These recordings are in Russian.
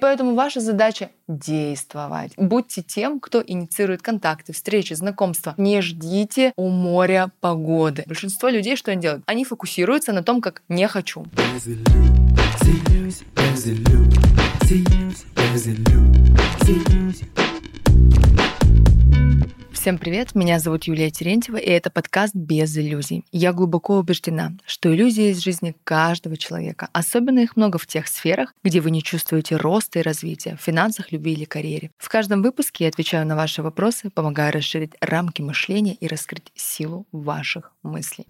Поэтому ваша задача действовать. Будьте тем, кто инициирует контакты, встречи, знакомства. Не ждите у моря погоды. Большинство людей что они делают? Они фокусируются на том, как не хочу. Всем привет, меня зовут Юлия Терентьева, и это подкаст «Без иллюзий». Я глубоко убеждена, что иллюзии из жизни каждого человека. Особенно их много в тех сферах, где вы не чувствуете роста и развития, в финансах, любви или карьере. В каждом выпуске я отвечаю на ваши вопросы, помогаю расширить рамки мышления и раскрыть силу ваших мыслей.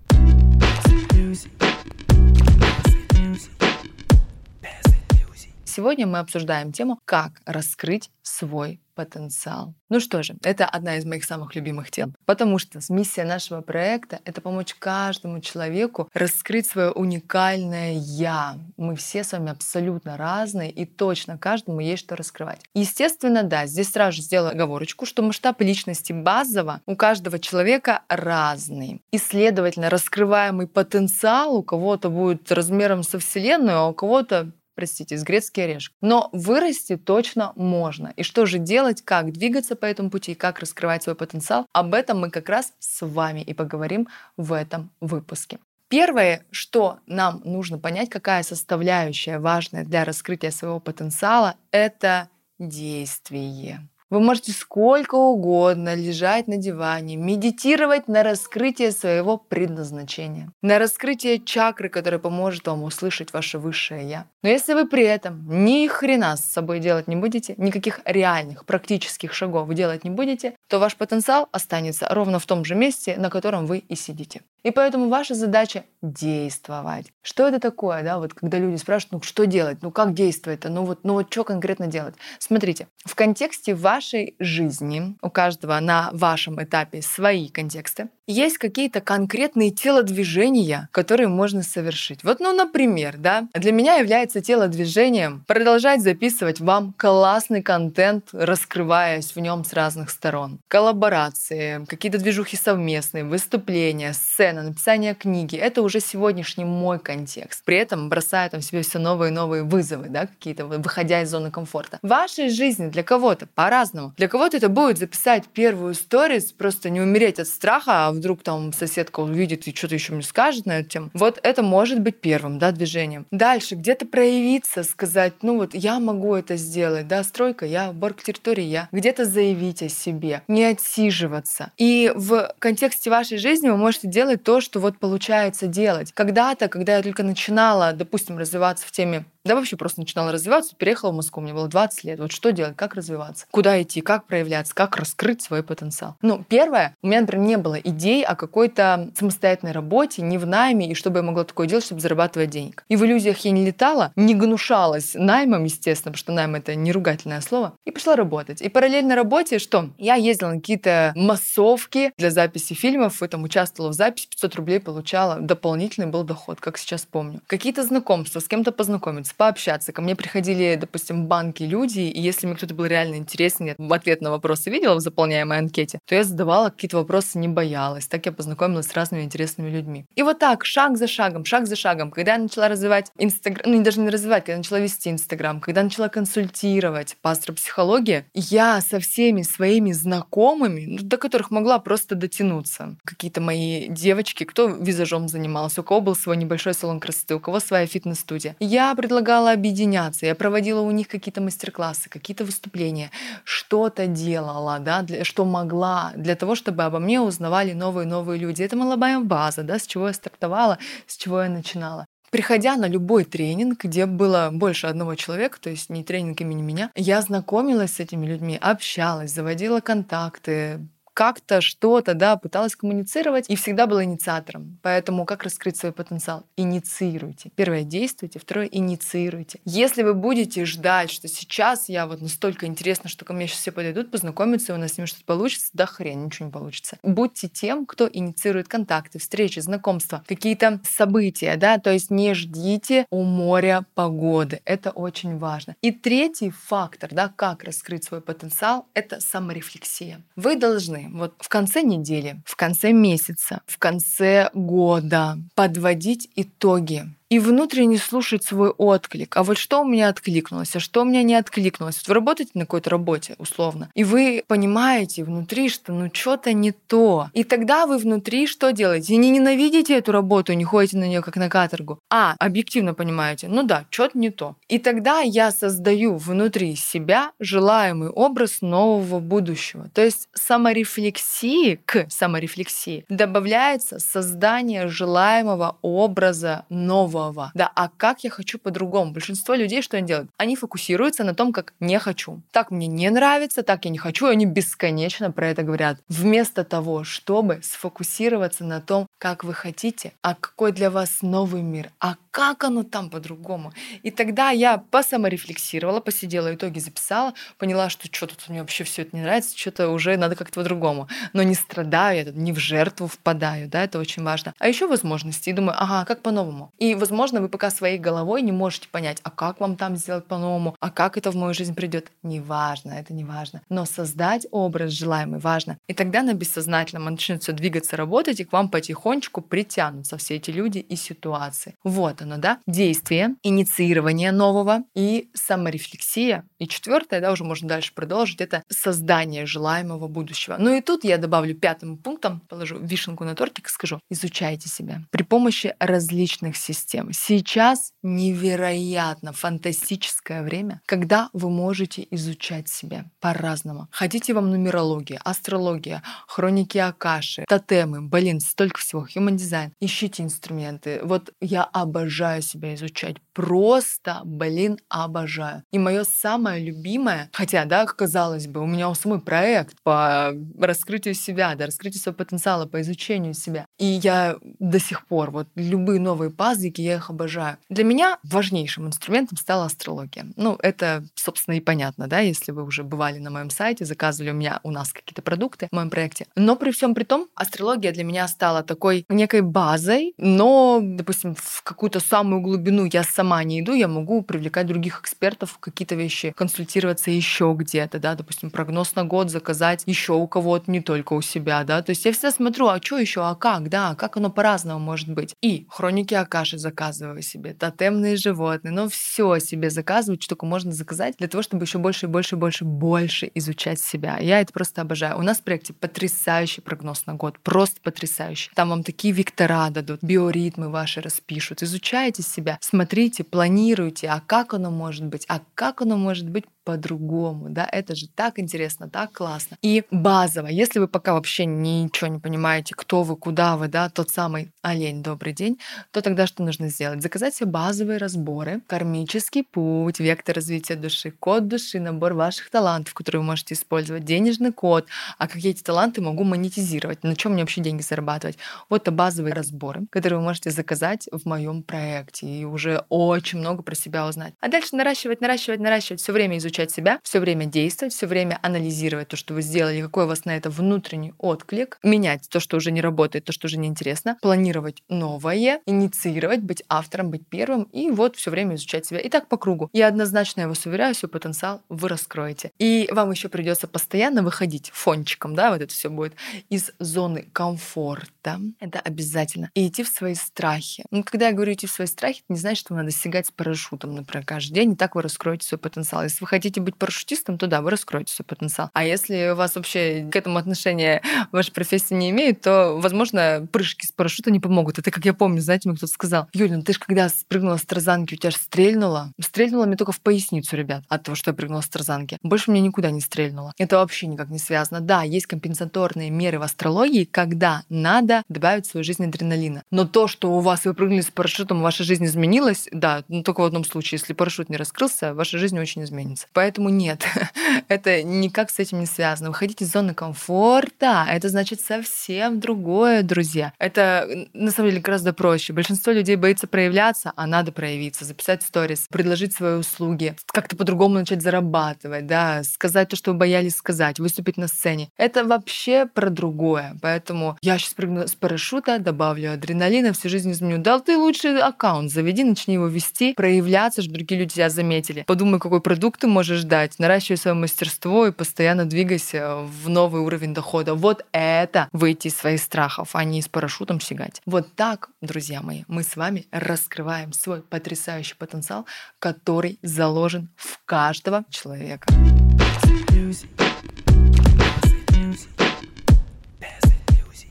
Сегодня мы обсуждаем тему, как раскрыть свой потенциал. Ну что же, это одна из моих самых любимых тем, потому что миссия нашего проекта — это помочь каждому человеку раскрыть свое уникальное «я». Мы все с вами абсолютно разные, и точно каждому есть что раскрывать. Естественно, да, здесь сразу же сделаю оговорочку, что масштаб личности базово у каждого человека разный. И, следовательно, раскрываемый потенциал у кого-то будет размером со Вселенную, а у кого-то простите, с грецкий орешек. Но вырасти точно можно. И что же делать, как двигаться по этому пути, как раскрывать свой потенциал, об этом мы как раз с вами и поговорим в этом выпуске. Первое, что нам нужно понять, какая составляющая важная для раскрытия своего потенциала, это действие. Вы можете сколько угодно лежать на диване, медитировать на раскрытие своего предназначения, на раскрытие чакры, которая поможет вам услышать ваше высшее Я. Но если вы при этом ни хрена с собой делать не будете, никаких реальных практических шагов делать не будете, то ваш потенциал останется ровно в том же месте, на котором вы и сидите. И поэтому ваша задача действовать. Что это такое, да, вот когда люди спрашивают, ну что делать, ну как действовать-то, ну вот, ну вот что конкретно делать? Смотрите, в контексте вашей жизни, у каждого на вашем этапе свои контексты, есть какие-то конкретные телодвижения, которые можно совершить. Вот, ну, например, да, для меня является телодвижением продолжать записывать вам классный контент, раскрываясь в нем с разных сторон. Коллаборации, какие-то движухи совместные, выступления, сцена, написание книги. Это уже сегодняшний мой контекст. При этом бросая там себе все новые и новые вызовы, да, какие-то, выходя из зоны комфорта. В вашей жизни для кого-то по-разному. Для кого-то это будет записать первую сторис, просто не умереть от страха, а вдруг там соседка увидит и что-то еще мне скажет на эту тему. Вот это может быть первым, да, движением. Дальше где-то проявиться, сказать, ну вот я могу это сделать, да, стройка я, борг территории я. Где-то заявить о себе, не отсиживаться. И в контексте вашей жизни вы можете делать то, что вот получается делать. Когда-то, когда я только начинала, допустим, развиваться в теме да вообще просто начинала развиваться, переехала в Москву, мне было 20 лет. Вот что делать, как развиваться, куда идти, как проявляться, как раскрыть свой потенциал. Ну, первое, у меня, например, не было идей о какой-то самостоятельной работе, не в найме, и чтобы я могла такое делать, чтобы зарабатывать денег. И в иллюзиях я не летала, не гнушалась наймом, естественно, потому что найм — это не ругательное слово, и пошла работать. И параллельно работе что? Я ездила на какие-то массовки для записи фильмов, и там участвовала в записи, 500 рублей получала, дополнительный был доход, как сейчас помню. Какие-то знакомства, с кем-то познакомиться, познакомиться, пообщаться. Ко мне приходили, допустим, банки люди, и если мне кто-то был реально интересен, я в ответ на вопросы видела в заполняемой анкете, то я задавала какие-то вопросы, не боялась. Так я познакомилась с разными интересными людьми. И вот так, шаг за шагом, шаг за шагом, когда я начала развивать Инстаграм, ну, даже не развивать, когда я начала вести Инстаграм, когда начала консультировать по астропсихологии, я со всеми своими знакомыми, ну, до которых могла просто дотянуться, какие-то мои девочки, кто визажом занимался, у кого был свой небольшой салон красоты, у кого своя фитнес-студия. Я предлагала объединяться, я проводила у них какие-то мастер-классы, какие-то выступления, что-то делала, да, для, что могла, для того, чтобы обо мне узнавали новые-новые люди. Это была моя база, да, с чего я стартовала, с чего я начинала. Приходя на любой тренинг, где было больше одного человека, то есть не тренинг имени меня, я знакомилась с этими людьми, общалась, заводила контакты, как-то что-то, да, пыталась коммуницировать и всегда была инициатором. Поэтому как раскрыть свой потенциал? Инициируйте. Первое — действуйте, второе — инициируйте. Если вы будете ждать, что сейчас я вот настолько интересно, что ко мне сейчас все подойдут, познакомиться, и у нас с ними что-то получится, да хрен, ничего не получится. Будьте тем, кто инициирует контакты, встречи, знакомства, какие-то события, да, то есть не ждите у моря погоды. Это очень важно. И третий фактор, да, как раскрыть свой потенциал, это саморефлексия. Вы должны вот в конце недели, в конце месяца, в конце года подводить итоги и внутренне слушать свой отклик. А вот что у меня откликнулось, а что у меня не откликнулось. Вот вы работаете на какой-то работе, условно, и вы понимаете внутри, что ну что-то не то. И тогда вы внутри что делаете? Не ненавидите эту работу, не ходите на нее как на каторгу, а объективно понимаете, ну да, что-то не то. И тогда я создаю внутри себя желаемый образ нового будущего. То есть саморефлексии к саморефлексии добавляется создание желаемого образа нового. Да, а как я хочу по-другому? Большинство людей что они делают? Они фокусируются на том, как не хочу. Так мне не нравится, так я не хочу, и они бесконечно про это говорят. Вместо того, чтобы сфокусироваться на том, как вы хотите, а какой для вас новый мир, а как оно там по-другому. И тогда я посаморефлексировала, посидела, итоги записала, поняла, что что-то мне вообще все это не нравится, что-то уже надо как-то по-другому. Но не страдаю я, не в жертву впадаю, да, это очень важно. А еще возможности. И думаю, ага, как по-новому. И, возможно, вы пока своей головой не можете понять, а как вам там сделать по-новому, а как это в мою жизнь придет. Неважно, это не важно. Но создать образ желаемый важно. И тогда на бессознательном начнет все двигаться, работать, и к вам потихонечку притянутся все эти люди и ситуации. Вот оно, да? Действие, инициирование нового и саморефлексия. И четвертое, да, уже можно дальше продолжить, это создание желаемого будущего. Ну и тут я добавлю пятым пунктом, положу вишенку на тортик и скажу, изучайте себя при помощи различных систем. Сейчас невероятно фантастическое время, когда вы можете изучать себя по-разному. Хотите вам нумерология, астрология, хроники Акаши, тотемы, блин, столько всего, human design. Ищите инструменты. Вот я обожаю себя изучать. Просто, блин, обожаю. И мое самое любимое, хотя, да, казалось бы, у меня у самой проект по раскрытию себя, да, раскрытию своего потенциала, по изучению себя. И я до сих пор, вот любые новые пазлики, я их обожаю. Для меня важнейшим инструментом стала астрология. Ну, это, собственно, и понятно, да, если вы уже бывали на моем сайте, заказывали у меня, у нас какие-то продукты в моем проекте. Но при всем при том, астрология для меня стала такой некой базой, но, допустим, в какую-то самую глубину я сама не иду, я могу привлекать других экспертов, какие-то вещи, консультироваться еще где-то, да, допустим, прогноз на год заказать еще у кого-то, не только у себя, да. То есть я всегда смотрю, а что еще, а как, да, как оно по-разному может быть. И хроники Акаши заказываю себе, тотемные животные, ну все себе заказываю, что только можно заказать для того, чтобы еще больше и больше и больше, больше изучать себя. Я это просто обожаю. У нас в проекте потрясающий прогноз на год, просто потрясающий. Там вам такие вектора дадут, биоритмы ваши распишут. Изучайте себя, смотрите, планируйте, а как оно может быть, а как оно может быть по-другому, да, это же так интересно, так классно. И базово, если вы пока вообще ничего не понимаете, кто вы, куда вы, да, тот самый олень, добрый день, то тогда что нужно сделать? Заказать себе базовые разборы, кармический путь, вектор развития души, код души, набор ваших талантов, которые вы можете использовать, денежный код, а какие эти таланты могу монетизировать, на чем мне вообще деньги зарабатывать. Вот это базовые разборы, которые вы можете заказать в моем проекте и уже очень много про себя узнать. А дальше наращивать, наращивать, наращивать, все время изучать изучать себя, все время действовать, все время анализировать то, что вы сделали, какой у вас на это внутренний отклик, менять то, что уже не работает, то, что уже неинтересно, планировать новое, инициировать, быть автором, быть первым, и вот все время изучать себя. И так по кругу. Я однозначно я вас уверяю, свой потенциал вы раскроете. И вам еще придется постоянно выходить фончиком, да, вот это все будет из зоны комфорта. Это обязательно. И идти в свои страхи. Ну, когда я говорю идти в свои страхи, это не значит, что надо сигать с парашютом, например, каждый день, и так вы раскроете свой потенциал. Если вы хотите быть парашютистом, то да, вы раскроете свой потенциал. А если у вас вообще к этому отношения ваша профессия не имеет, то, возможно, прыжки с парашюта не помогут. Это как я помню, знаете, мне кто-то сказал, Юля, ну ты же когда спрыгнула с тарзанки, у тебя же стрельнуло. Стрельнуло мне только в поясницу, ребят, от того, что я прыгнула с тарзанки. Больше мне никуда не стрельнуло. Это вообще никак не связано. Да, есть компенсаторные меры в астрологии, когда надо добавить в свою жизнь адреналина. Но то, что у вас вы прыгнули с парашютом, ваша жизнь изменилась, да, ну только в одном случае, если парашют не раскрылся, ваша жизнь очень изменится. Поэтому нет, это никак с этим не связано. Выходить из зоны комфорта, это значит совсем другое, друзья. Это на самом деле гораздо проще. Большинство людей боится проявляться, а надо проявиться, записать сторис, предложить свои услуги, как-то по-другому начать зарабатывать, да, сказать то, что вы боялись сказать, выступить на сцене. Это вообще про другое. Поэтому я сейчас прыгну с парашюта, добавлю адреналина, всю жизнь изменю. Да ты лучше аккаунт заведи, начни его вести, проявляться, чтобы другие люди тебя заметили. Подумай, какой продукт ты можешь можешь дать? Наращивай свое мастерство и постоянно двигайся в новый уровень дохода. Вот это выйти из своих страхов, а не с парашютом сигать. Вот так, друзья мои, мы с вами раскрываем свой потрясающий потенциал, который заложен в каждого человека.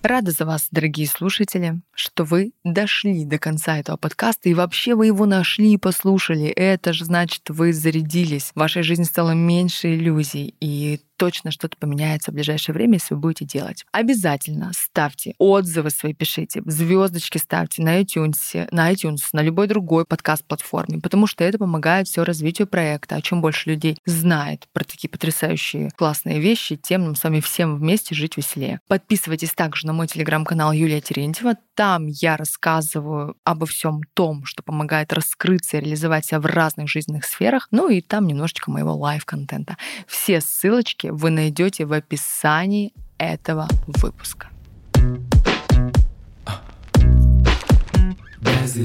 Рада за вас, дорогие слушатели, что вы дошли до конца этого подкаста и вообще вы его нашли и послушали. Это же значит, вы зарядились. В вашей жизни стало меньше иллюзий, и точно что-то поменяется в ближайшее время, если вы будете делать. Обязательно ставьте отзывы свои, пишите, звездочки ставьте на iTunes, на iTunes, на любой другой подкаст-платформе, потому что это помогает все развитию проекта. А чем больше людей знает про такие потрясающие классные вещи, тем нам с вами всем вместе жить веселее. Подписывайтесь также на мой телеграм-канал Юлия Терентьева. Там я рассказываю обо всем том, что помогает раскрыться и реализовать себя в разных жизненных сферах. Ну и там немножечко моего live-контента. Все ссылочки вы найдете в описании этого выпуска. Без